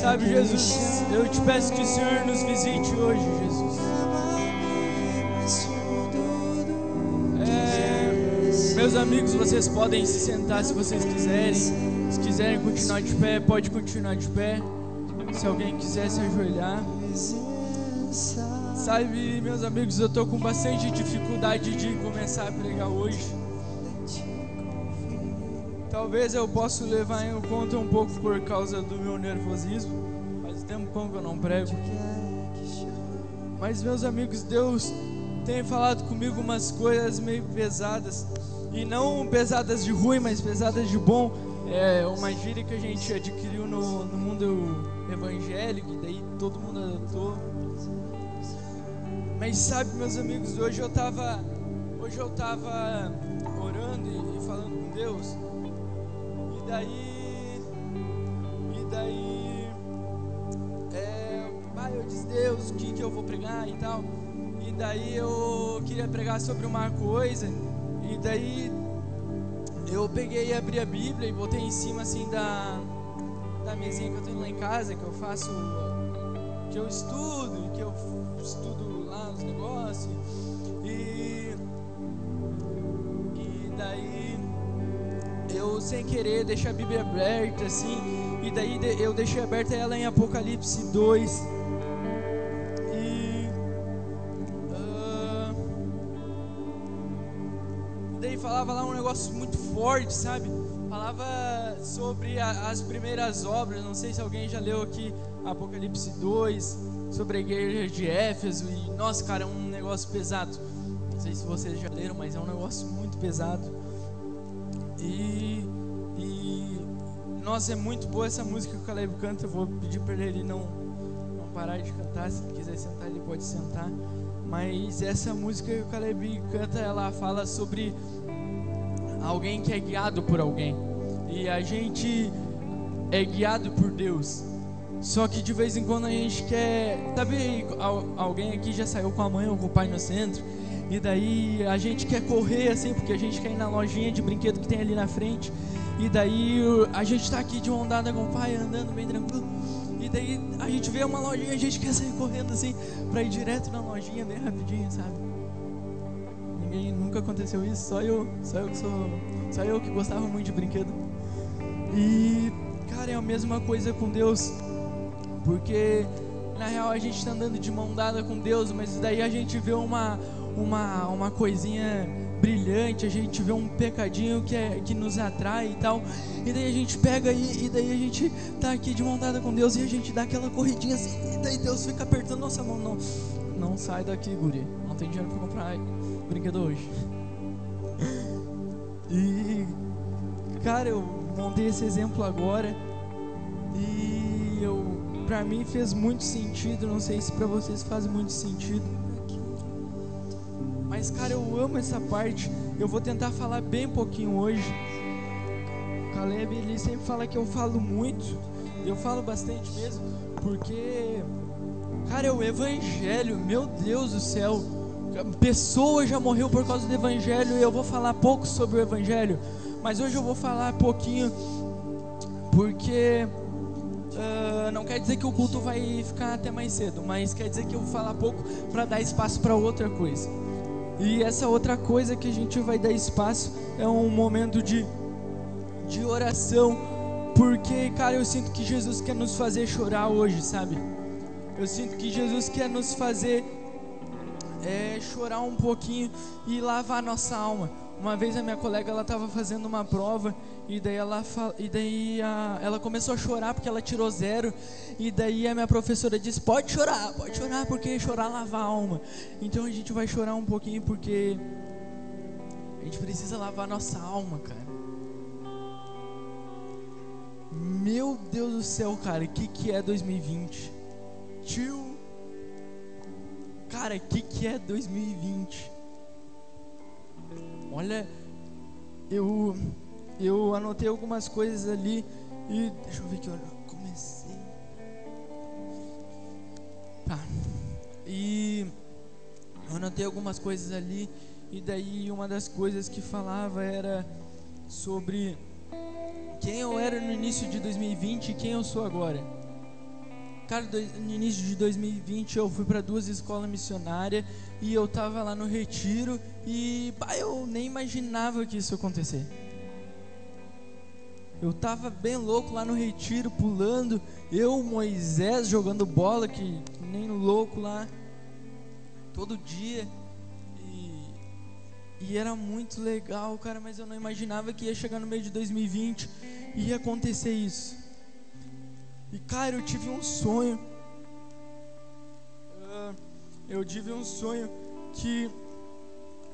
Sabe, Jesus, eu te peço que o Senhor nos visite hoje, Jesus. É, meus amigos, vocês podem se sentar se vocês quiserem. Se quiserem continuar de pé, pode continuar de pé. Se alguém quiser se ajoelhar. Sabe, meus amigos, eu tô com bastante dificuldade de começar a pregar hoje. Talvez eu possa levar em conta um pouco por causa do meu nervosismo. Faz tempo que eu não prego. Mas, meus amigos, Deus tem falado comigo umas coisas meio pesadas. E não pesadas de ruim, mas pesadas de bom. É uma gíria que a gente adquiriu no, no mundo evangélico, e daí todo mundo adotou. Mas sabe, meus amigos, hoje eu tava, hoje eu tava orando e, e falando com Deus. Daí, e daí, é, pai, eu disse Deus, o que que eu vou pregar e tal. E daí eu queria pregar sobre uma coisa. E daí eu peguei e abri a Bíblia e botei em cima assim da da mesinha que eu tenho lá em casa, que eu faço, que eu estudo, que eu estudo lá os negócios. E, e daí eu sem querer deixei a Bíblia aberta assim, e daí eu deixei aberta ela em Apocalipse 2. E uh, daí falava lá um negócio muito forte, sabe? Falava sobre a, as primeiras obras. Não sei se alguém já leu aqui Apocalipse 2, sobre a igreja de Éfeso. E, nossa, cara, é um negócio pesado. Não sei se vocês já leram, mas é um negócio muito pesado. E, e nossa, é muito boa essa música que o Caleb canta. Eu vou pedir para ele não, não parar de cantar. Se ele quiser sentar, ele pode sentar. Mas essa música que o Caleb canta, ela fala sobre alguém que é guiado por alguém. E a gente é guiado por Deus. Só que de vez em quando a gente quer. Sabe, alguém aqui já saiu com a mãe ou com o pai no centro? E daí a gente quer correr assim, porque a gente quer ir na lojinha de brinquedo que tem ali na frente. E daí a gente está aqui de onda com o pai, andando bem tranquilo. E daí a gente vê uma lojinha, a gente quer sair correndo assim, para ir direto na lojinha bem rapidinho, sabe? Ninguém nunca aconteceu isso, só eu, só eu que sou, só eu que gostava muito de brinquedo. E cara, é a mesma coisa com Deus. Porque na real a gente está andando de mão dada com Deus, mas daí a gente vê uma uma uma coisinha brilhante, a gente vê um pecadinho que é que nos atrai e tal. E daí a gente pega e, e daí a gente tá aqui de mão dada com Deus e a gente dá aquela corridinha assim, e daí Deus fica apertando nossa mão, não. Não sai daqui, guri. Não tem dinheiro para comprar brinquedo hoje. E cara, eu montei esse exemplo agora e eu para mim fez muito sentido, não sei se para vocês faz muito sentido. Mas cara, eu amo essa parte. Eu vou tentar falar bem pouquinho hoje. O Caleb ele sempre fala que eu falo muito. Eu falo bastante mesmo, porque cara, é o evangelho, meu Deus do céu. Pessoa já morreu por causa do evangelho e eu vou falar pouco sobre o evangelho, mas hoje eu vou falar pouquinho porque uh, não quer dizer que o culto vai ficar até mais cedo, mas quer dizer que eu vou falar pouco para dar espaço para outra coisa. E essa outra coisa que a gente vai dar espaço é um momento de, de oração, porque, cara, eu sinto que Jesus quer nos fazer chorar hoje, sabe? Eu sinto que Jesus quer nos fazer é, chorar um pouquinho e lavar nossa alma. Uma vez a minha colega ela estava fazendo uma prova e daí ela e daí a, ela começou a chorar porque ela tirou zero e daí a minha professora disse pode chorar, pode chorar porque chorar lava a alma. Então a gente vai chorar um pouquinho porque a gente precisa lavar nossa alma, cara. Meu Deus do céu, cara, o que que é 2020? Tio, cara, o que que é 2020? Olha, eu eu anotei algumas coisas ali e deixa eu ver que eu comecei. Tá. E eu anotei algumas coisas ali e daí uma das coisas que falava era sobre quem eu era no início de 2020 e quem eu sou agora. Cara, no início de 2020 eu fui para duas escolas missionárias e eu tava lá no retiro e bah, eu nem imaginava que isso ia acontecer. Eu tava bem louco lá no retiro, pulando, eu, Moisés, jogando bola, que, que nem louco lá, todo dia. E, e era muito legal, cara, mas eu não imaginava que ia chegar no meio de 2020 e ia acontecer isso. E cara, eu tive um sonho. Uh, eu tive um sonho que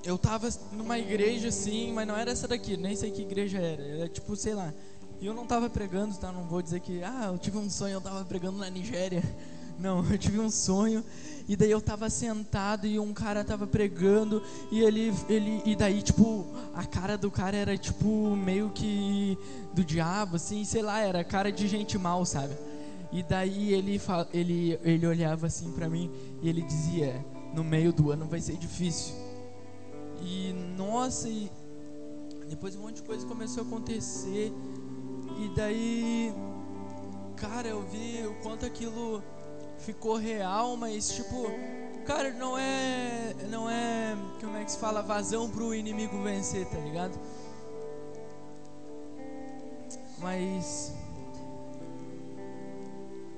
eu tava numa igreja assim, mas não era essa daqui, nem sei que igreja era. Era tipo, sei lá. E eu não tava pregando, tá? Não vou dizer que, ah, eu tive um sonho, eu tava pregando na Nigéria. Não, eu tive um sonho e daí eu tava sentado e um cara tava pregando e ele ele e daí tipo a cara do cara era tipo meio que do diabo assim, sei lá, era cara de gente mal, sabe? E daí ele ele ele olhava assim para mim e ele dizia: "No meio do ano vai ser difícil". E nossa, e depois um monte de coisa começou a acontecer. E daí cara, eu vi o quanto aquilo ficou real, mas tipo, cara, não é não é, como é que se fala, vazão pro inimigo vencer, tá ligado? Mas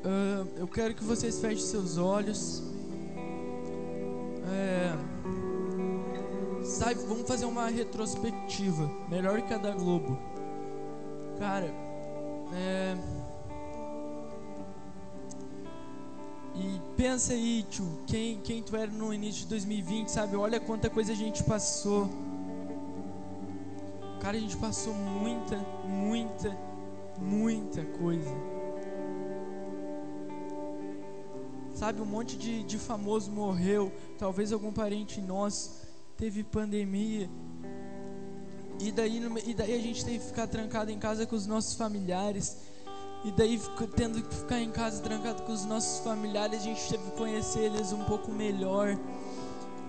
uh, eu quero que vocês fechem seus olhos. É, sabe, vamos fazer uma retrospectiva, melhor que a da Globo. Cara, é, E pensa aí, tio, quem, quem tu era no início de 2020, sabe? Olha quanta coisa a gente passou. Cara, a gente passou muita, muita, muita coisa. Sabe, um monte de, de famoso morreu. Talvez algum parente nosso teve pandemia. E daí, e daí a gente teve que ficar trancado em casa com os nossos familiares. E daí, tendo que ficar em casa trancado com os nossos familiares, a gente teve que conhecer eles um pouco melhor.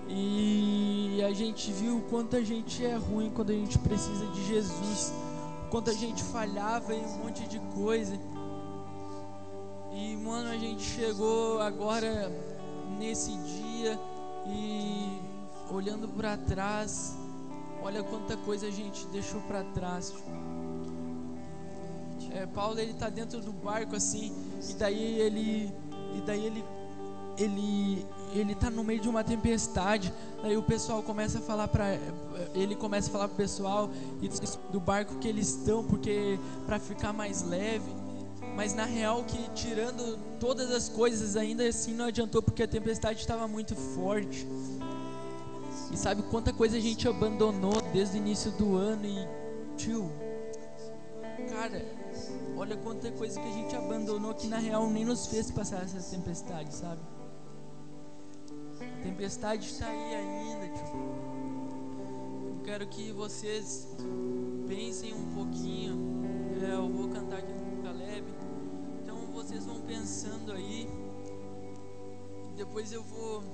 E a gente viu o quanto a gente é ruim quando a gente precisa de Jesus, quanto a gente falhava em um monte de coisa. E, mano, a gente chegou agora nesse dia e olhando para trás, olha quanta coisa a gente deixou para trás. É, Paulo ele tá dentro do barco assim, e daí ele e daí ele ele ele tá no meio de uma tempestade. Daí o pessoal começa a falar para ele começa a falar pro pessoal do barco que eles estão porque para ficar mais leve. Mas na real que tirando todas as coisas ainda assim não adiantou porque a tempestade estava muito forte. E sabe quanta coisa a gente abandonou desde o início do ano e tio, cara, Olha quanta coisa que a gente abandonou que na real nem nos fez passar essa tempestade, sabe? A tempestade está aí ainda, tipo. Eu quero que vocês pensem um pouquinho. É, eu vou cantar aqui com o Caleb. Então vocês vão pensando aí. Depois eu vou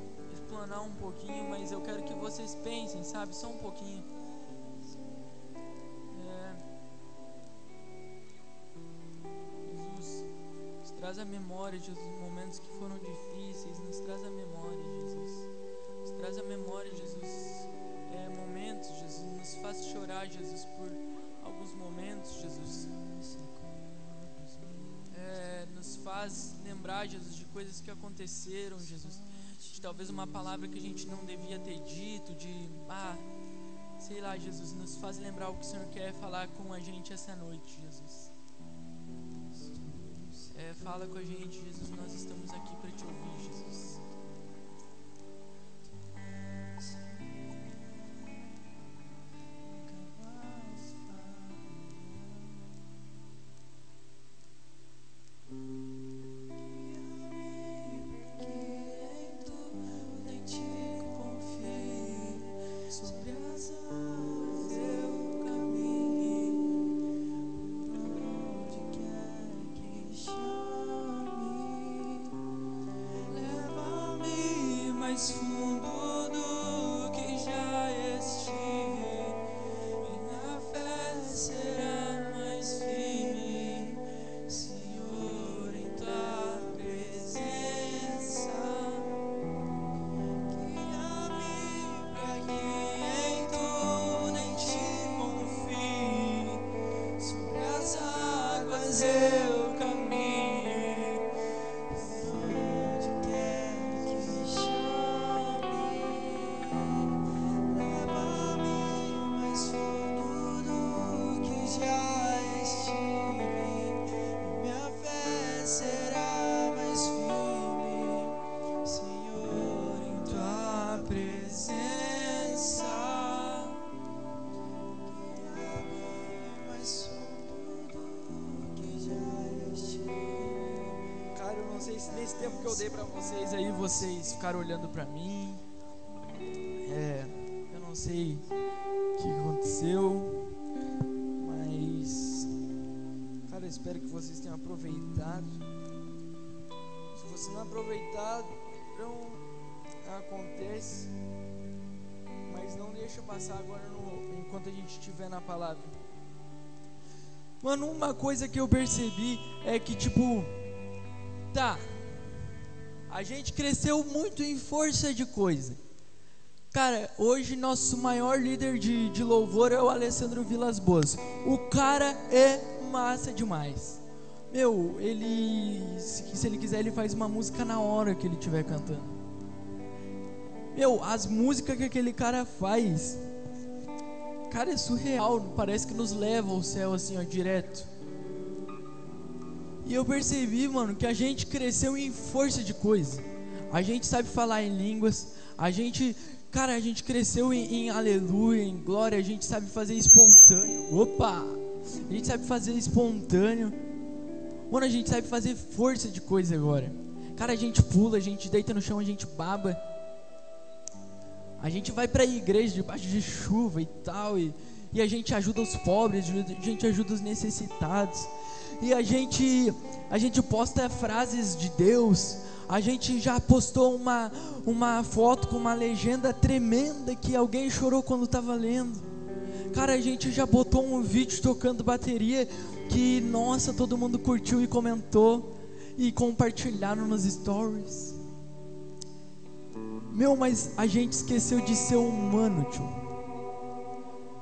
explanar um pouquinho, mas eu quero que vocês pensem, sabe? Só um pouquinho. traz a memória, Jesus, momentos que foram difíceis, nos traz a memória, Jesus. Nos traz a memória, Jesus, é, momentos, Jesus, nos faz chorar, Jesus, por alguns momentos, Jesus. É, nos faz lembrar, Jesus, de coisas que aconteceram, Jesus. Talvez uma palavra que a gente não devia ter dito, de, ah, sei lá, Jesus, nos faz lembrar o que o Senhor quer falar com a gente essa noite, Jesus. É, fala com a gente, Jesus. Nós estamos aqui para te ouvir, Jesus. Fazer ficaram olhando pra mim. É, eu não sei o que aconteceu, mas cara, espero que vocês tenham aproveitado. Se você não aproveitado, não acontece. Mas não deixa passar agora no- enquanto a gente estiver na palavra. Mano, uma coisa que eu percebi é que tipo Tá. A gente cresceu muito em força de coisa. Cara, hoje nosso maior líder de, de louvor é o Alessandro Vilas Boas. O cara é massa demais. Meu, ele. Se, se ele quiser, ele faz uma música na hora que ele estiver cantando. Meu, as músicas que aquele cara faz. Cara, é surreal. Parece que nos leva ao céu assim, ó, direto. E eu percebi, mano, que a gente cresceu em força de coisa. A gente sabe falar em línguas. A gente, cara, a gente cresceu em, em aleluia, em glória. A gente sabe fazer espontâneo. Opa! A gente sabe fazer espontâneo. Mano, a gente sabe fazer força de coisa agora. Cara, a gente pula, a gente deita no chão, a gente baba. A gente vai pra igreja debaixo de chuva e tal. E, e a gente ajuda os pobres, a gente ajuda os necessitados e a gente a gente posta frases de Deus. A gente já postou uma uma foto com uma legenda tremenda que alguém chorou quando estava lendo. Cara, a gente já botou um vídeo tocando bateria que nossa, todo mundo curtiu e comentou e compartilharam nos stories. Meu, mas a gente esqueceu de ser humano, tio.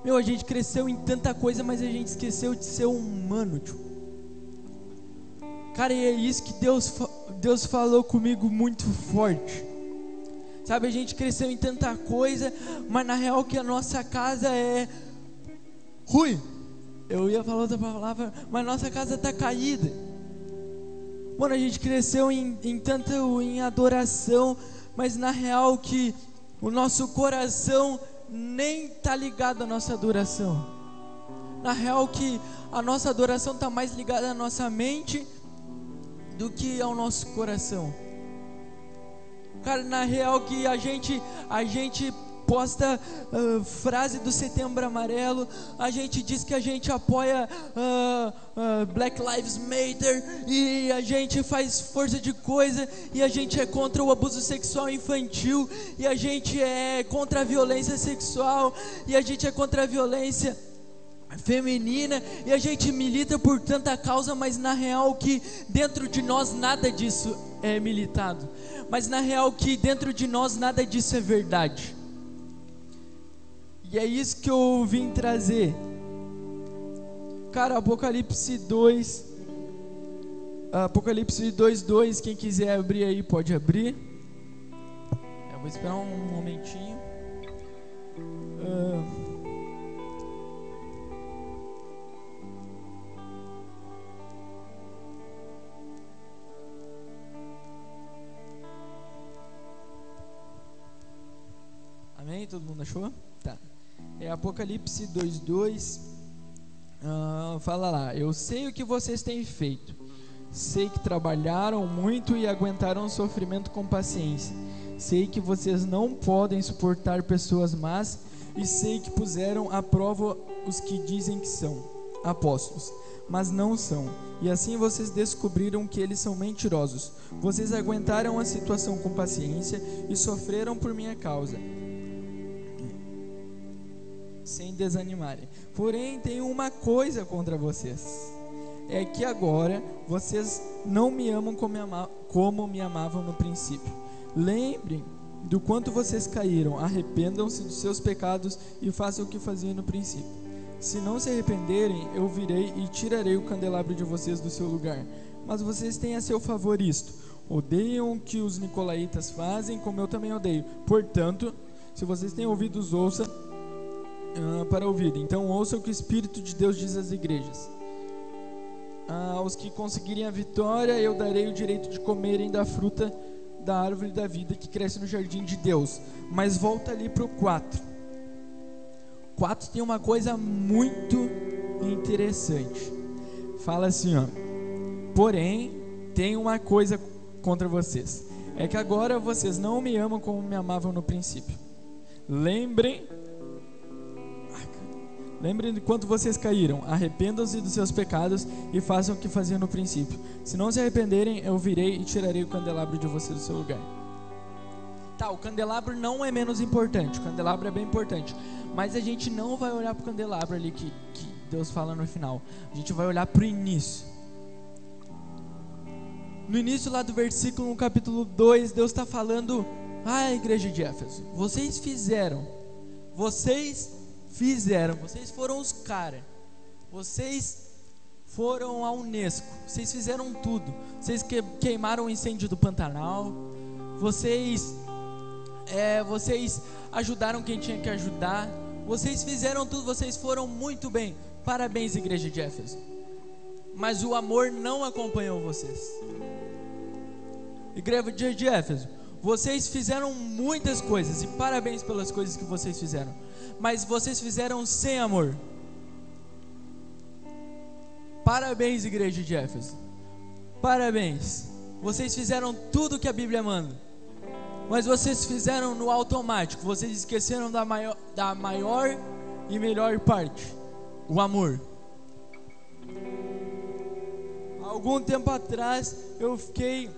Meu, a gente cresceu em tanta coisa, mas a gente esqueceu de ser humano, tio. Cara, e é isso que Deus, Deus falou comigo muito forte. Sabe, a gente cresceu em tanta coisa, mas na real que a nossa casa é ruim. Eu ia falar outra palavra, mas nossa casa tá caída. Mano, a gente cresceu em, em tanto em adoração, mas na real que o nosso coração nem tá ligado à nossa adoração. Na real que a nossa adoração tá mais ligada à nossa mente do que ao nosso coração. Cara, na real que a gente a gente posta uh, frase do Setembro Amarelo, a gente diz que a gente apoia uh, uh, Black Lives Matter e a gente faz força de coisa e a gente é contra o abuso sexual infantil e a gente é contra a violência sexual e a gente é contra a violência feminina e a gente milita por tanta causa, mas na real que dentro de nós nada disso é militado. Mas na real que dentro de nós nada disso é verdade. E é isso que eu vim trazer. Cara, Apocalipse 2 Apocalipse 2, 2, quem quiser abrir aí pode abrir. Eu vou esperar um momentinho. Uh, Todo mundo achou? Tá. É Apocalipse 2:2. Uh, fala lá: Eu sei o que vocês têm feito. Sei que trabalharam muito e aguentaram o sofrimento com paciência. Sei que vocês não podem suportar pessoas más e sei que puseram à prova os que dizem que são apóstolos, mas não são. E assim vocês descobriram que eles são mentirosos. Vocês aguentaram a situação com paciência e sofreram por minha causa sem desanimarem. Porém, tenho uma coisa contra vocês. É que agora vocês não me amam como me, ama como me amavam no princípio. Lembrem do quanto vocês caíram, arrependam-se dos seus pecados e façam o que faziam no princípio. Se não se arrependerem, eu virei e tirarei o candelabro de vocês do seu lugar. Mas vocês têm a seu favor isto: odeiam o que os nicolaítas fazem, como eu também odeio. Portanto, se vocês têm ouvidos, ouça ah, para ouvir. Então, ouça o que o Espírito de Deus diz às igrejas. Ah, aos que conseguirem a vitória, eu darei o direito de comerem da fruta da árvore da vida que cresce no jardim de Deus. Mas volta ali para o 4. 4 tem uma coisa muito interessante. Fala assim, ó. Porém, tem uma coisa contra vocês. É que agora vocês não me amam como me amavam no princípio. Lembrem Lembrem de quanto vocês caíram. Arrependam-se dos seus pecados e façam o que faziam no princípio. Se não se arrependerem, eu virei e tirarei o candelabro de vocês do seu lugar. Tá, o candelabro não é menos importante. O candelabro é bem importante. Mas a gente não vai olhar para o candelabro ali que, que Deus fala no final. A gente vai olhar para o início. No início lá do versículo, no capítulo 2, Deus está falando: Ah, igreja de Éfeso, vocês fizeram, vocês fizeram, vocês foram os caras, vocês foram a Unesco, vocês fizeram tudo, vocês que, queimaram o incêndio do Pantanal, vocês, é, vocês ajudaram quem tinha que ajudar, vocês fizeram tudo, vocês foram muito bem. Parabéns, igreja de Éfeso. Mas o amor não acompanhou vocês. Igreja de Éfeso, vocês fizeram muitas coisas e parabéns pelas coisas que vocês fizeram. Mas vocês fizeram sem amor. Parabéns, igreja de Éfeso. Parabéns. Vocês fizeram tudo que a Bíblia manda. Mas vocês fizeram no automático. Vocês esqueceram da maior, da maior e melhor parte: o amor. Algum tempo atrás eu fiquei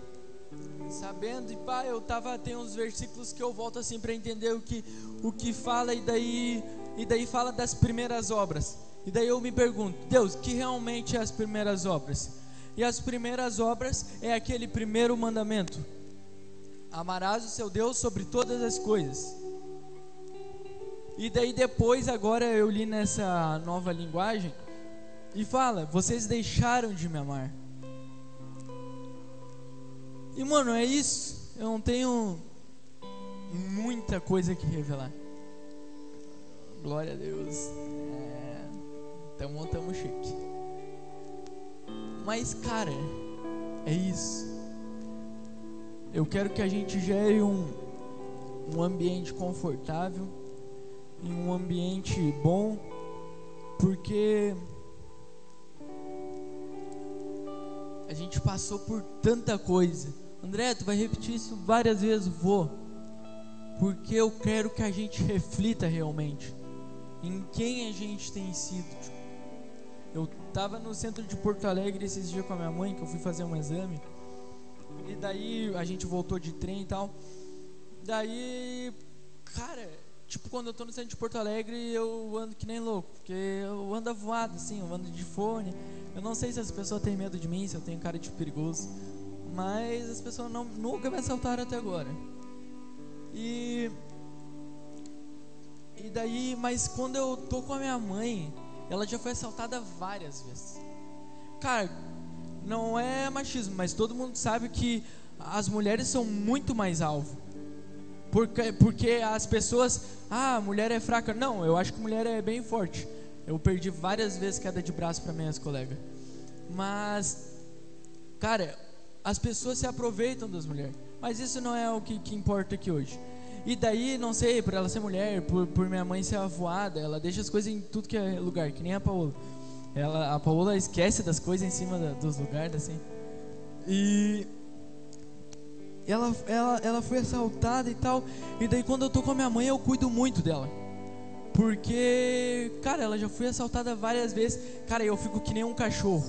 sabendo e pá, eu tava tem uns versículos que eu volto assim para entender o que o que fala e daí e daí fala das primeiras obras. E daí eu me pergunto, Deus, que realmente é as primeiras obras? E as primeiras obras é aquele primeiro mandamento: Amarás o seu Deus sobre todas as coisas. E daí depois, agora eu li nessa nova linguagem, e fala: Vocês deixaram de me amar. E mano, é isso. Eu não tenho muita coisa que revelar. Glória a Deus. É, tamo, tamo chique. Mas, cara, é isso. Eu quero que a gente gere um, um ambiente confortável, um ambiente bom, porque a gente passou por tanta coisa. André, tu vai repetir isso várias vezes, vou. Porque eu quero que a gente reflita realmente em quem a gente tem sido. Eu estava no centro de Porto Alegre esses dias com a minha mãe, que eu fui fazer um exame. E daí a gente voltou de trem e tal. Daí, cara, tipo, quando eu tô no centro de Porto Alegre, eu ando que nem louco, porque eu ando voado, assim, eu ando de fone. Eu não sei se as pessoas têm medo de mim, se eu tenho cara de perigoso, mas as pessoas não, nunca me assaltaram até agora. E. E daí, mas quando eu tô com a minha mãe, ela já foi assaltada várias vezes. Cara, não é machismo, mas todo mundo sabe que as mulheres são muito mais alvo. Porque, porque as pessoas, ah, mulher é fraca. Não, eu acho que mulher é bem forte. Eu perdi várias vezes queda de braço para minhas colegas. Mas, cara, as pessoas se aproveitam das mulheres. Mas isso não é o que, que importa aqui hoje. E daí, não sei, por ela ser mulher, por, por minha mãe ser avoada, ela deixa as coisas em tudo que é lugar, que nem a Paola. Ela, a Paola esquece das coisas em cima da, dos lugares, assim. E ela, ela, ela foi assaltada e tal. E daí quando eu tô com a minha mãe, eu cuido muito dela. Porque, cara, ela já foi assaltada várias vezes. Cara, eu fico que nem um cachorro.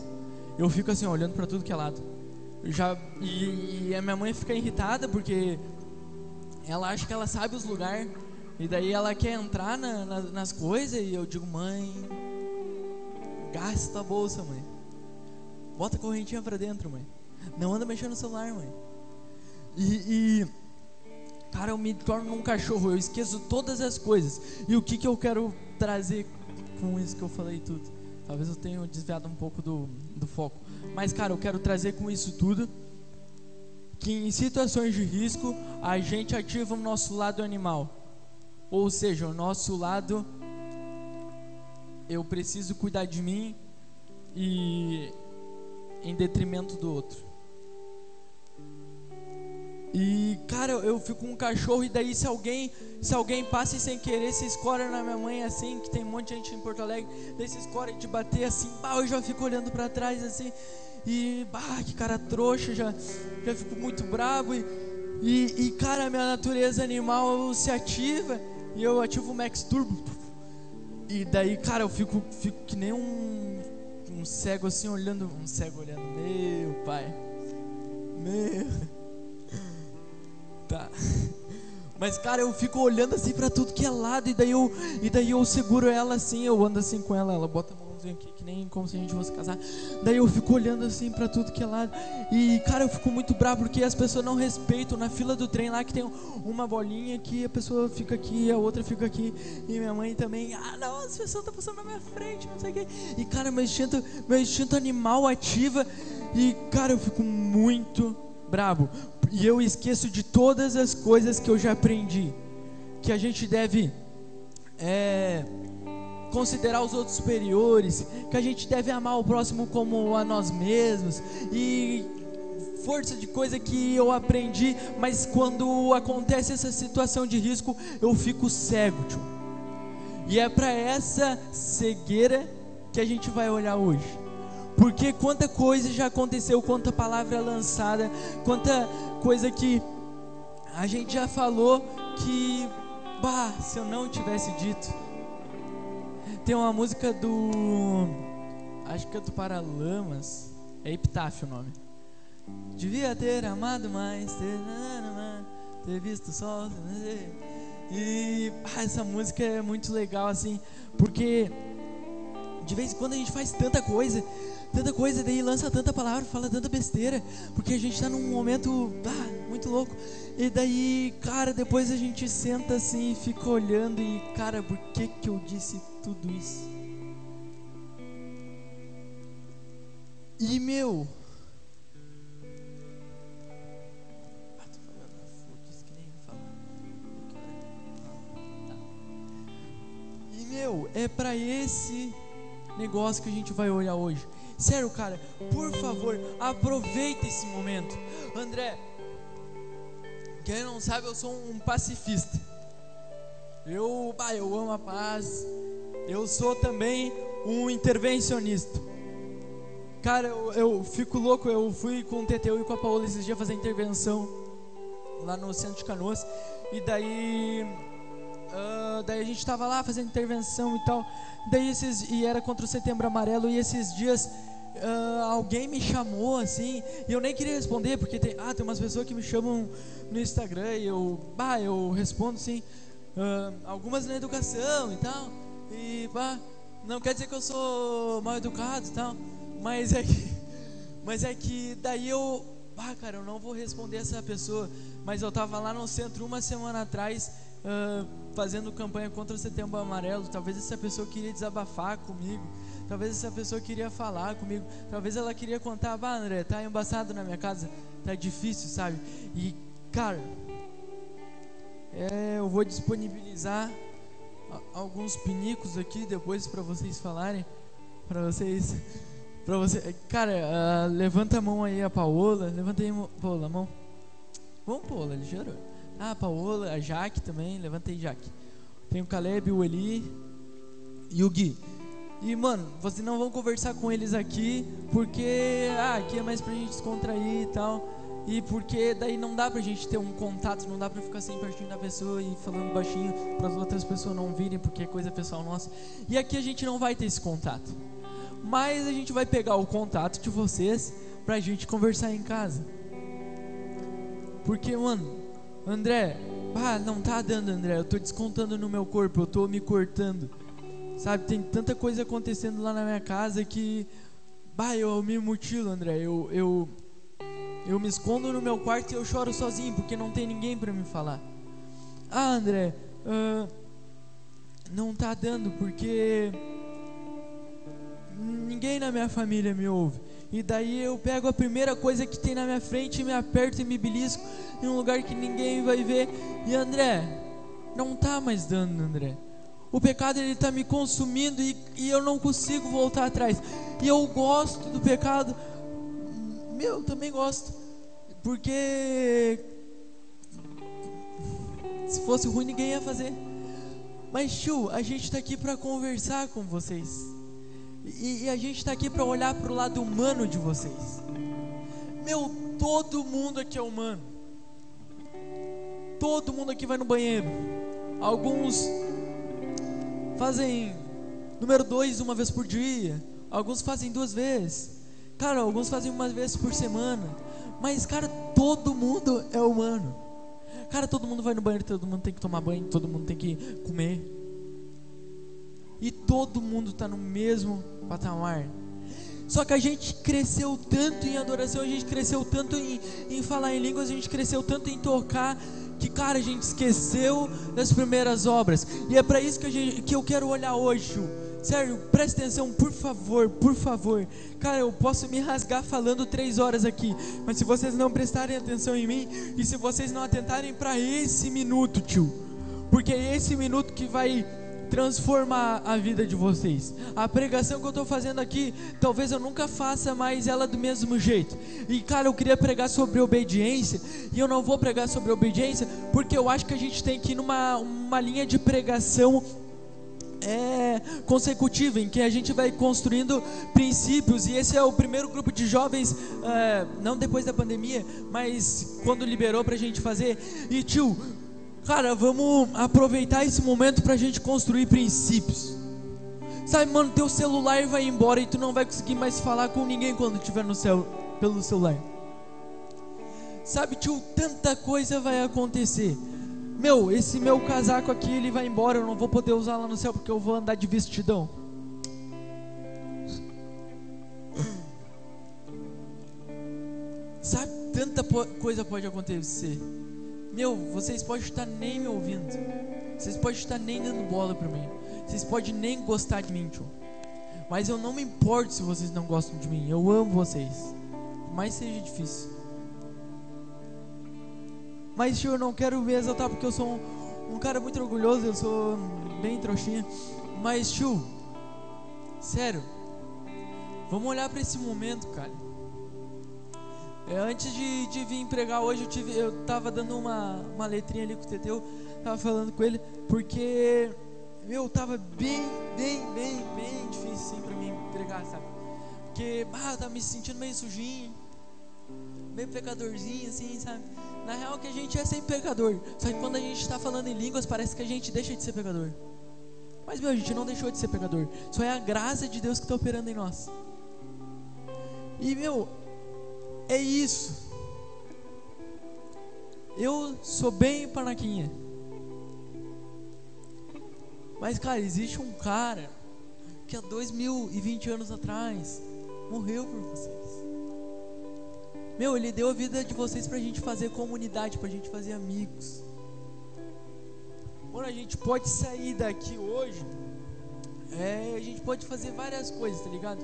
Eu fico assim, olhando para tudo que é lado. Já, e, e, a minha mãe fica irritada porque ela acha que ela sabe os lugares. E daí ela quer entrar na, na, nas coisas. E eu digo, mãe, Gasta a bolsa, mãe. Bota a correntinha pra dentro, mãe. Não anda mexendo no celular, mãe. E, e, cara, eu me torno um cachorro. Eu esqueço todas as coisas. E o que que eu quero trazer com isso que eu falei tudo. Talvez eu tenha desviado um pouco do, do foco. Mas, cara, eu quero trazer com isso tudo que em situações de risco a gente ativa o nosso lado animal. Ou seja, o nosso lado eu preciso cuidar de mim e em detrimento do outro. E cara, eu fico com um cachorro e daí se alguém, se alguém passa e sem querer se escora na minha mãe assim, que tem um monte de gente em Porto Alegre, se escora de bater assim, bah, eu já fico olhando para trás assim, e bah, que cara trouxa, já, já fico muito bravo e, e, e cara, minha natureza animal se ativa e eu ativo o Max Turbo. E daí, cara, eu fico, fico que nem um, um cego assim olhando, um cego olhando, meu pai. Meu. Tá. Mas cara, eu fico olhando assim para tudo que é lado e daí eu e daí eu seguro ela assim, eu ando assim com ela, ela bota a mãozinha aqui que nem como se a gente fosse casar. Daí eu fico olhando assim para tudo que é lado. E cara, eu fico muito bravo porque as pessoas não respeitam na fila do trem lá que tem uma bolinha que a pessoa fica aqui, a outra fica aqui e minha mãe também. Ah, não, as pessoas estão passando na minha frente, não sei o quê. E cara, meu instinto, meu instinto animal ativa e cara, eu fico muito bravo e eu esqueço de todas as coisas que eu já aprendi. Que a gente deve é, considerar os outros superiores, que a gente deve amar o próximo como a nós mesmos. E força de coisa que eu aprendi, mas quando acontece essa situação de risco, eu fico cego, tio. E é para essa cegueira que a gente vai olhar hoje. Porque quanta coisa já aconteceu, quanta palavra lançada, quanta coisa que a gente já falou que, bah, se eu não tivesse dito. Tem uma música do, acho que é do Paralamas, é Epitáfio o nome. Devia ter amado mais, ter, visto o sol. E ah, essa música é muito legal assim, porque de vez em quando a gente faz tanta coisa tanta coisa, daí lança tanta palavra, fala tanta besteira, porque a gente está num momento ah, muito louco. E daí, cara, depois a gente senta assim fica olhando e, cara, por que que eu disse tudo isso? E meu. E meu, é para esse negócio que a gente vai olhar hoje. Sério, cara, por favor, aproveita esse momento. André, quem não sabe, eu sou um pacifista. Eu, bah, eu amo a paz. Eu sou também um intervencionista. Cara, eu, eu fico louco. Eu fui com o Teteu e com a Paola esses dias fazer intervenção lá no centro de Canoas. E daí, uh, daí a gente tava lá fazendo intervenção e tal. Daí esses, e era contra o Setembro Amarelo. E esses dias uh, alguém me chamou assim, e eu nem queria responder, porque tem, ah, tem umas pessoas que me chamam no Instagram e eu, bah, eu respondo sim, uh, algumas na educação e tal, e bah, não quer dizer que eu sou mal educado e tal, mas é que, mas é que daí eu, bah, cara, eu não vou responder essa pessoa, mas eu tava lá no centro uma semana atrás, uh, fazendo campanha contra o Setembro Amarelo, talvez essa pessoa queria desabafar comigo, Talvez essa pessoa queria falar comigo. Talvez ela queria contar, bah, André, tá embaçado na minha casa, tá difícil, sabe? E, cara, é, eu vou disponibilizar alguns pinicos aqui depois para vocês falarem, para vocês, para você, cara, uh, levanta a mão aí a Paola, levanta aí, Paola, a mão. Vamos, Paola, ligeiro. Ah, a Paola, a Jaque também, levanta aí, Jaque. Tem o Caleb, o Eli e o Gui. E, mano, vocês não vão conversar com eles aqui porque, ah, aqui é mais pra gente descontrair e tal. E porque daí não dá pra gente ter um contato, não dá pra ficar sempre pertinho da pessoa e falando baixinho para as outras pessoas não virem porque é coisa pessoal nossa. E aqui a gente não vai ter esse contato. Mas a gente vai pegar o contato de vocês pra gente conversar em casa. Porque, mano, André, ah, não tá dando, André, eu tô descontando no meu corpo, eu tô me cortando. Sabe, tem tanta coisa acontecendo lá na minha casa que. Bah, eu me mutilo, André. Eu, eu, eu me escondo no meu quarto e eu choro sozinho porque não tem ninguém para me falar. Ah, André, uh, não tá dando porque ninguém na minha família me ouve. E daí eu pego a primeira coisa que tem na minha frente me aperto e me belisco em um lugar que ninguém vai ver. E André, não tá mais dando, André. O pecado ele tá me consumindo e, e eu não consigo voltar atrás. E eu gosto do pecado. Meu, também gosto. Porque se fosse ruim ninguém ia fazer. Mas tio, a gente está aqui para conversar com vocês. E, e a gente está aqui para olhar para o lado humano de vocês. Meu, todo mundo aqui é humano. Todo mundo aqui vai no banheiro. Alguns fazem número dois uma vez por dia. Alguns fazem duas vezes. Cara, alguns fazem uma vez por semana. Mas, cara, todo mundo é humano. Cara, todo mundo vai no banheiro, todo mundo tem que tomar banho, todo mundo tem que comer. E todo mundo está no mesmo patamar. Só que a gente cresceu tanto em adoração, a gente cresceu tanto em, em falar em línguas, a gente cresceu tanto em tocar, que cara, a gente esqueceu das primeiras obras. E é para isso que, gente, que eu quero olhar hoje, Ju. Sério, presta atenção, por favor, por favor. Cara, eu posso me rasgar falando três horas aqui, mas se vocês não prestarem atenção em mim e se vocês não atentarem para esse minuto, tio, porque é esse minuto que vai transformar a vida de vocês. A pregação que eu estou fazendo aqui, talvez eu nunca faça mais ela do mesmo jeito. E cara, eu queria pregar sobre obediência, e eu não vou pregar sobre obediência, porque eu acho que a gente tem que ir numa uma linha de pregação é, consecutiva em que a gente vai construindo princípios. E esse é o primeiro grupo de jovens é, não depois da pandemia mas quando liberou para a gente fazer. E tio cara vamos aproveitar esse momento para a gente construir princípios. Sabe mano teu celular vai embora e tu não vai conseguir mais falar com ninguém quando estiver no céu pelo celular. Sabe tio tanta coisa vai acontecer meu, esse meu casaco aqui ele vai embora, eu não vou poder usar lá no céu porque eu vou andar de vestidão. Sabe, tanta coisa pode acontecer. Meu, vocês podem estar nem me ouvindo. Vocês podem estar nem dando bola para mim. Vocês podem nem gostar de mim, tio. Mas eu não me importo se vocês não gostam de mim. Eu amo vocês. Mas seja difícil. Mas, tio, eu não quero me exaltar porque eu sou um, um cara muito orgulhoso, eu sou bem trouxinha. Mas, tio, sério, vamos olhar para esse momento, cara. É, antes de, de vir pregar hoje, eu, tive, eu tava dando uma, uma letrinha ali com o Teteu, tava falando com ele, porque, meu, tava bem, bem, bem, bem difícil, assim, pra mim pregar, sabe? Porque, ah, eu tava me sentindo meio sujinho, meio pecadorzinho, assim, sabe? Na real que a gente é sempre pecador. Só que quando a gente está falando em línguas, parece que a gente deixa de ser pecador. Mas meu, a gente não deixou de ser pecador. Só é a graça de Deus que está operando em nós. E meu, é isso. Eu sou bem panaquinha. Mas cara, existe um cara que há dois mil e vinte anos atrás morreu por vocês. Meu, Ele deu a vida de vocês para a gente fazer comunidade, para a gente fazer amigos. Quando a gente pode sair daqui hoje, é, a gente pode fazer várias coisas, tá ligado?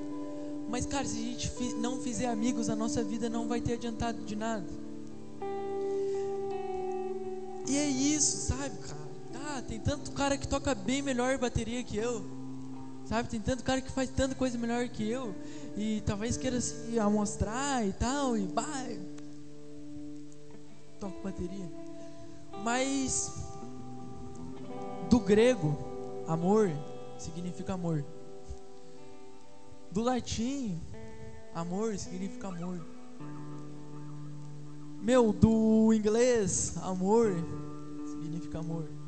Mas, cara, se a gente não fizer amigos, a nossa vida não vai ter adiantado de nada. E é isso, sabe, cara? Ah, tem tanto cara que toca bem melhor bateria que eu. Sabe, tem tanto cara que faz tanta coisa melhor que eu e talvez queira se amostrar e tal e vai toco bateria. Mas do grego, amor significa amor. Do latim, amor significa amor. Meu, do inglês, amor significa amor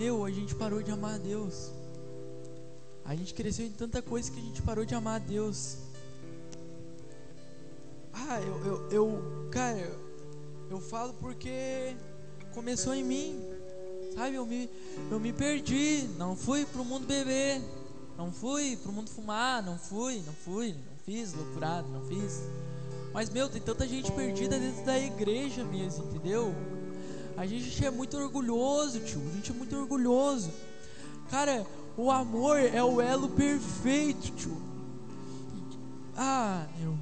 meu, a gente parou de amar a Deus. A gente cresceu em tanta coisa que a gente parou de amar a Deus. Ah, eu, eu, eu cara, eu falo porque começou em mim, sabe? Eu me, eu me perdi, não fui pro mundo beber, não fui pro mundo fumar, não fui, não fui, não fiz loucurado, não fiz. Mas, meu, tem tanta gente perdida dentro da igreja mesmo, entendeu? A gente é muito orgulhoso, tio. A gente é muito orgulhoso. Cara, O amor é o elo perfeito, tio. Ah, meu.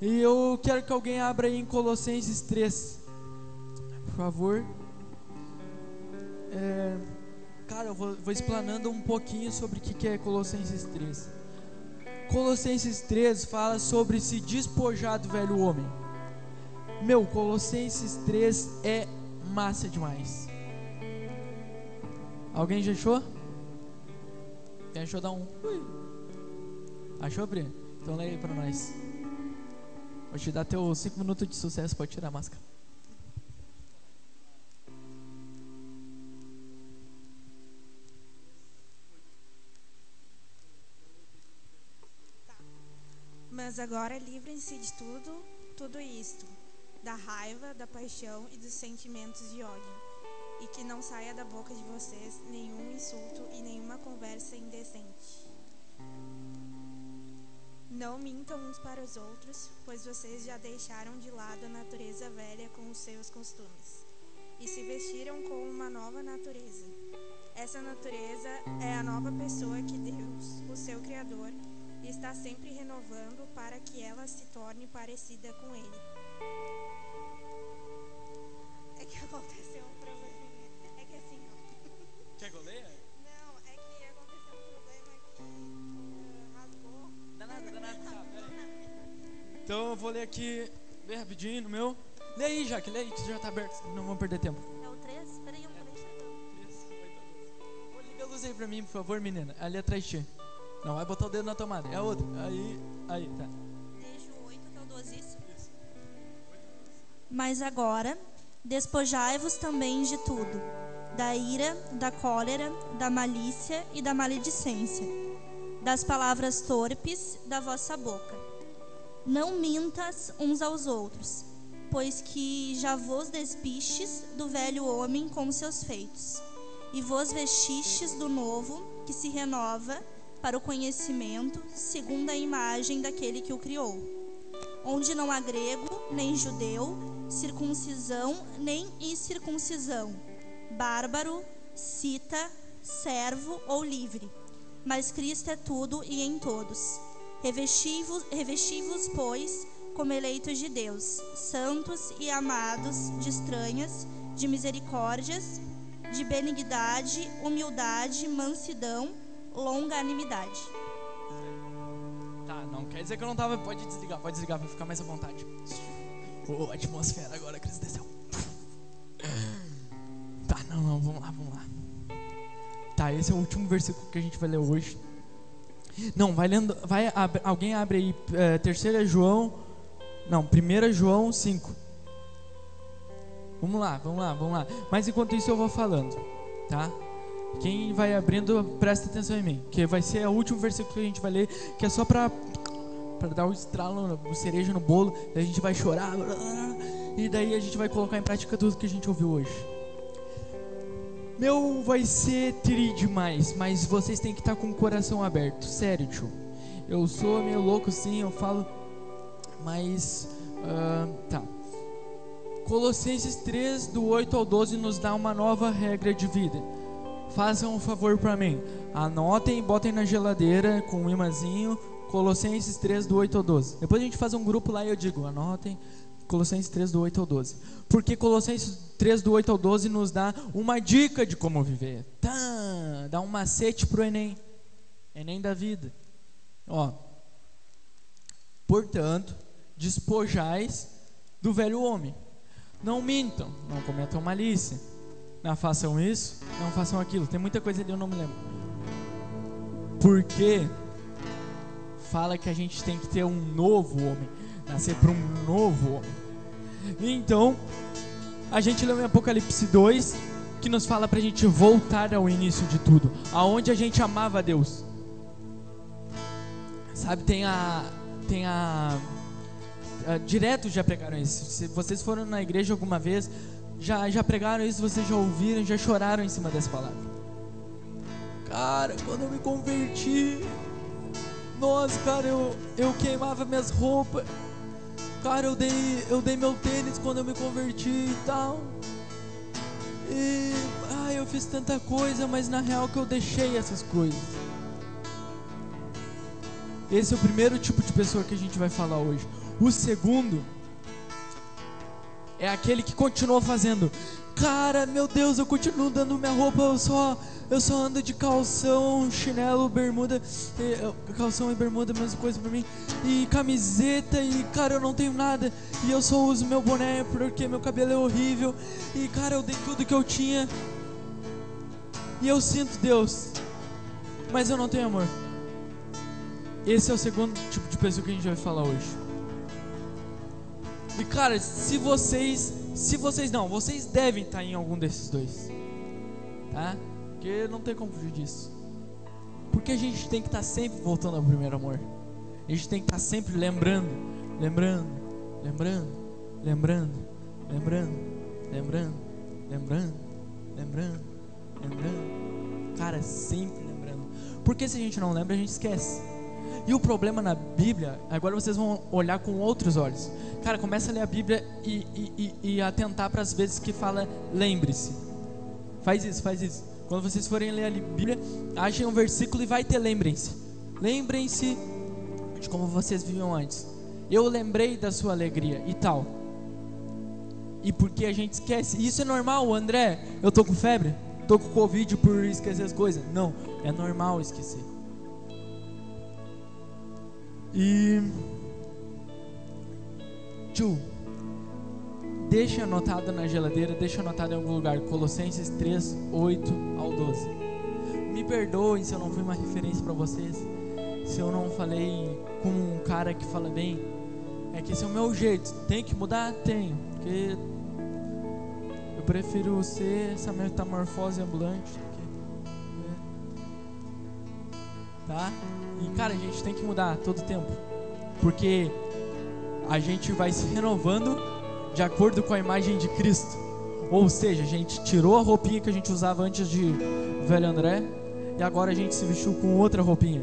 E eu quero que alguém abra aí em Colossenses 3. Por favor. É, cara, eu vou, vou explanando um pouquinho sobre o que que é Colossenses 3. Colossenses 3 fala sobre se despojar do velho homem. Meu, Colossenses 3 é massa demais. Alguém já achou? Quem achou, dá um. Ui. Achou, Bri? Então lê aí pra nós. Vou te dar teu 5 minutos de sucesso, pode tirar a máscara. Mas agora livrem-se de tudo, tudo isto, da raiva, da paixão e dos sentimentos de ódio, e que não saia da boca de vocês nenhum insulto e nenhuma conversa indecente. Não mintam uns para os outros, pois vocês já deixaram de lado a natureza velha com os seus costumes, e se vestiram com uma nova natureza. Essa natureza é a nova pessoa que Deus, o seu Criador, está sempre renovando para que ela se torne parecida com ele. Que aconteceu um problema. É que assim, ó. Quer goleia? Não, é que aconteceu um problema que ah, rasgou. Dá nada, dá nada. Tá, pera aí. Então eu vou ler aqui bem rapidinho no meu. Lê aí, Jaque, lê aí, que já tá aberto. Não vamos perder tempo. É o 3? Peraí, eu não vou deixar. Ô, Liga a luz aí pra mim, por favor, menina. Ali atrás de ti. Não vai botar o dedo na tomada. É a outra. Aí, aí, tá. Desde o 8 até o 12, isso? Mas agora, despojai-vos também de tudo: da ira, da cólera, da malícia e da maledicência, das palavras torpes da vossa boca. Não mintas uns aos outros, pois que já vos despistes do velho homem com seus feitos, e vos vestistes do novo, que se renova para o conhecimento, segundo a imagem daquele que o criou. Onde não há grego, nem judeu, circuncisão, nem incircuncisão, bárbaro, cita, servo ou livre, mas Cristo é tudo e em todos. Revesti-vos, revesti-vos, pois, como eleitos de Deus, santos e amados, de estranhas, de misericórdias, de benignidade, humildade, mansidão, longanimidade. Tá, não quer dizer que eu não tava. Pode desligar, pode desligar pra ficar mais à vontade. Ô, atmosfera agora, Cris desceu. Tá, não, não, vamos lá, vamos lá. Tá, esse é o último versículo que a gente vai ler hoje. Não, vai lendo. Vai, alguém abre aí, é, terceira João. Não, primeira João 5. Vamos lá, vamos lá, vamos lá. Mas enquanto isso eu vou falando, tá? Quem vai abrindo, presta atenção em mim, que vai ser o último versículo que a gente vai ler, que é só pra, pra dar o estralo, o cereja no bolo, daí a gente vai chorar, e daí a gente vai colocar em prática tudo que a gente ouviu hoje. Meu, vai ser tri demais, mas vocês têm que estar com o coração aberto, sério, tio. Eu sou meio louco sim, eu falo, mas, ah, tá. Colossenses 3, do 8 ao 12, nos dá uma nova regra de vida. Façam um favor para mim. Anotem e botem na geladeira com um imãzinho. Colossenses 3, do 8 ao 12. Depois a gente faz um grupo lá e eu digo: anotem. Colossenses 3, do 8 ao 12. Porque Colossenses 3, do 8 ao 12 nos dá uma dica de como viver. Tá, dá um macete pro Enem. Enem da vida. Ó. Portanto, despojais do velho homem. Não mintam, não cometam malícia. Não façam isso, não façam aquilo. Tem muita coisa ali, eu não me lembro. Porque fala que a gente tem que ter um novo homem, nascer para um novo homem. Então, a gente leu em Apocalipse 2 que nos fala para a gente voltar ao início de tudo, aonde a gente amava a Deus. Sabe, tem a tem a, a direto já pregaram isso. Se vocês foram na igreja alguma vez, já, já pregaram isso, vocês já ouviram, já choraram em cima dessa palavra. Cara, quando eu me converti, nossa, cara, eu, eu queimava minhas roupas. Cara, eu dei, eu dei meu tênis quando eu me converti e tal. E, ah, eu fiz tanta coisa, mas na real que eu deixei essas coisas. Esse é o primeiro tipo de pessoa que a gente vai falar hoje. O segundo é aquele que continua fazendo. Cara, meu Deus, eu continuo dando minha roupa, eu só eu só ando de calção, chinelo, bermuda, calção e bermuda, mesma coisa pra mim, e camiseta, e cara, eu não tenho nada, e eu só uso meu boné porque meu cabelo é horrível, e cara, eu dei tudo que eu tinha, e eu sinto Deus, mas eu não tenho amor. Esse é o segundo tipo de pessoa que a gente vai falar hoje. E cara, se vocês, se vocês não, vocês devem estar em algum desses dois, tá? Porque não tem como fugir disso. Porque a gente tem que estar sempre voltando ao primeiro amor. A gente tem que estar sempre lembrando, lembrando, lembrando, lembrando, lembrando, lembrando, lembrando, lembrando, lembrando. Cara, sempre lembrando. Porque se a gente não lembra, a gente esquece. E o problema na Bíblia, agora vocês vão olhar com outros olhos. Cara, começa a ler a Bíblia e, e, e, e atentar para as vezes que fala lembre-se. Faz isso, faz isso. Quando vocês forem ler a Bíblia, achem um versículo e vai ter lembrem-se. Lembrem-se de como vocês viviam antes. Eu lembrei da sua alegria e tal. E porque a gente esquece. Isso é normal, André. Eu tô com febre? Tô com Covid por esquecer as coisas? Não, é normal esquecer. E. Tio, deixa anotado na geladeira, deixa anotado em algum lugar. Colossenses 3, 8 ao 12. Me perdoem se eu não fui uma referência para vocês, se eu não falei com um cara que fala bem. É que esse é o meu jeito. Tem que mudar? Tenho. Porque eu prefiro ser essa metamorfose ambulante. Tá? E cara, a gente tem que mudar todo tempo. Porque a gente vai se renovando de acordo com a imagem de Cristo. Ou seja, a gente tirou a roupinha que a gente usava antes de velho André e agora a gente se vestiu com outra roupinha.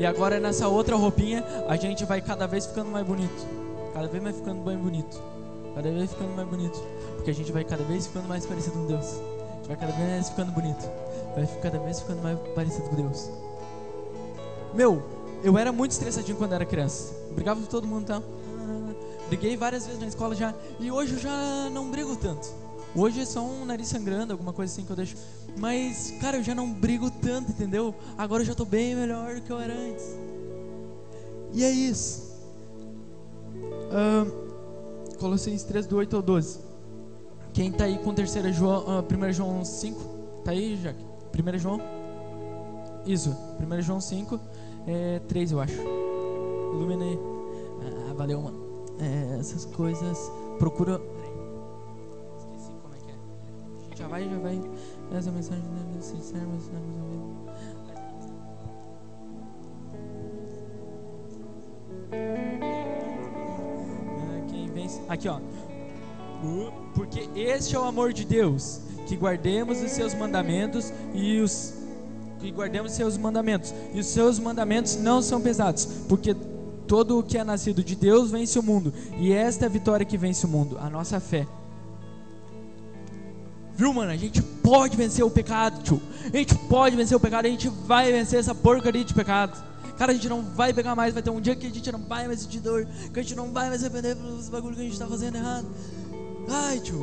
E agora nessa outra roupinha a gente vai cada vez ficando mais bonito. Cada vez mais ficando bem bonito. Cada vez ficando mais bonito. Porque a gente vai cada vez ficando mais parecido com Deus. A gente vai cada vez mais ficando bonito. Vai cada vez ficando mais parecido com Deus. Meu, eu era muito estressadinho quando era criança. Brigava com todo mundo, tá? Briguei várias vezes na escola já. E hoje eu já não brigo tanto. Hoje é só um nariz sangrando, alguma coisa assim que eu deixo. Mas, cara, eu já não brigo tanto, entendeu? Agora eu já tô bem melhor do que eu era antes. E é isso. Uh, Colossenses 3, do 8 ao 12. Quem tá aí com 3 João, uh, 1 João 5? Tá aí, Jaque? 1 João? Isso, 1 João 5, é, 3 eu acho. Ilumina aí. Ah, valeu, mano é, essas coisas. Procura. Esqueci como é que é. Já vai, já vai. Essa mensagem deve ser sincera, mas Quem vence. Aqui, ó. Porque este é o amor de Deus, que guardemos os seus mandamentos e os que guardemos os seus mandamentos. E os seus mandamentos não são pesados, porque Todo o que é nascido de Deus vence o mundo. E esta é a vitória que vence o mundo, a nossa fé. Viu, mano? A gente pode vencer o pecado, tio. A gente pode vencer o pecado, a gente vai vencer essa porcaria de pecado. Cara, a gente não vai pegar mais, vai ter um dia que a gente não vai mais sentir dor, que a gente não vai mais arrepender pelos bagulhos que a gente está fazendo errado. Ai, tio.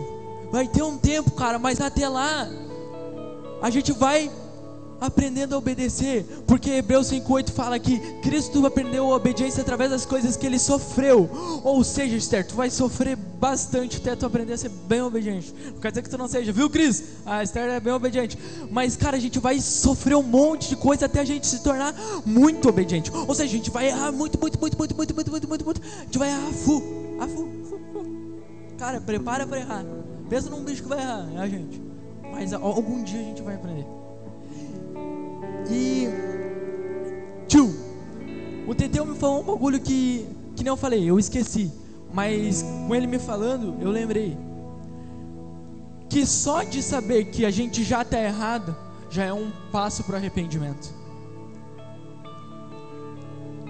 Vai ter um tempo, cara, mas até lá a gente vai aprendendo a obedecer, porque Hebreus 5,8 fala que Cristo aprendeu a obediência através das coisas que ele sofreu. Ou seja, Esther, tu vai sofrer bastante até tu aprender a ser bem obediente. Não quer dizer que tu não seja, viu, Cris? A Esther é bem obediente. Mas, cara, a gente vai sofrer um monte de coisa até a gente se tornar muito obediente. Ou seja, a gente vai errar muito, muito, muito, muito, muito, muito, muito, muito, muito. A gente vai errar fu, fu, fu, fu. Cara, prepara para errar. Pensa num bicho que vai errar, é a gente. Mas algum dia a gente vai aprender. E. Tio, o Teteu me falou um bagulho que, que eu falei, eu esqueci. Mas com ele me falando, eu lembrei. Que só de saber que a gente já está errado, já é um passo para arrependimento.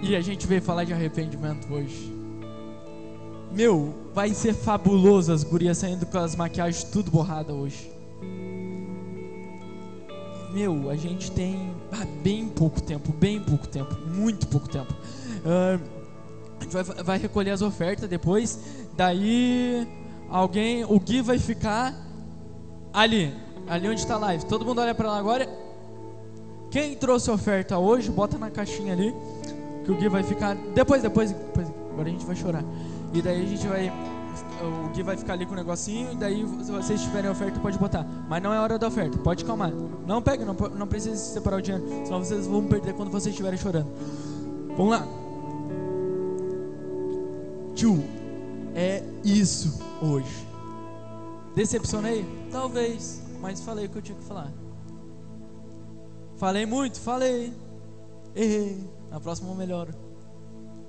E a gente veio falar de arrependimento hoje. Meu, vai ser fabuloso as gurias saindo com as maquiagens tudo borrada hoje. Meu, a gente tem ah, bem pouco tempo, bem pouco tempo, muito pouco tempo. Ah, a gente vai, vai recolher as ofertas depois. Daí alguém, o Gui vai ficar ali, ali onde está a live. Todo mundo olha para lá agora. Quem trouxe oferta hoje, bota na caixinha ali, que o Gui vai ficar. Depois, depois, depois. Agora a gente vai chorar. E daí a gente vai. O Gui vai ficar ali com o negocinho. E daí, se vocês tiverem oferta, pode botar. Mas não é hora da oferta, pode calmar. Não pega, não, não precisa separar o dinheiro. Senão vocês vão perder quando vocês estiverem chorando. Vamos lá. Tio, é isso hoje. Decepcionei? Talvez, mas falei o que eu tinha que falar. Falei muito? Falei. Errei. Na próxima eu melhoro.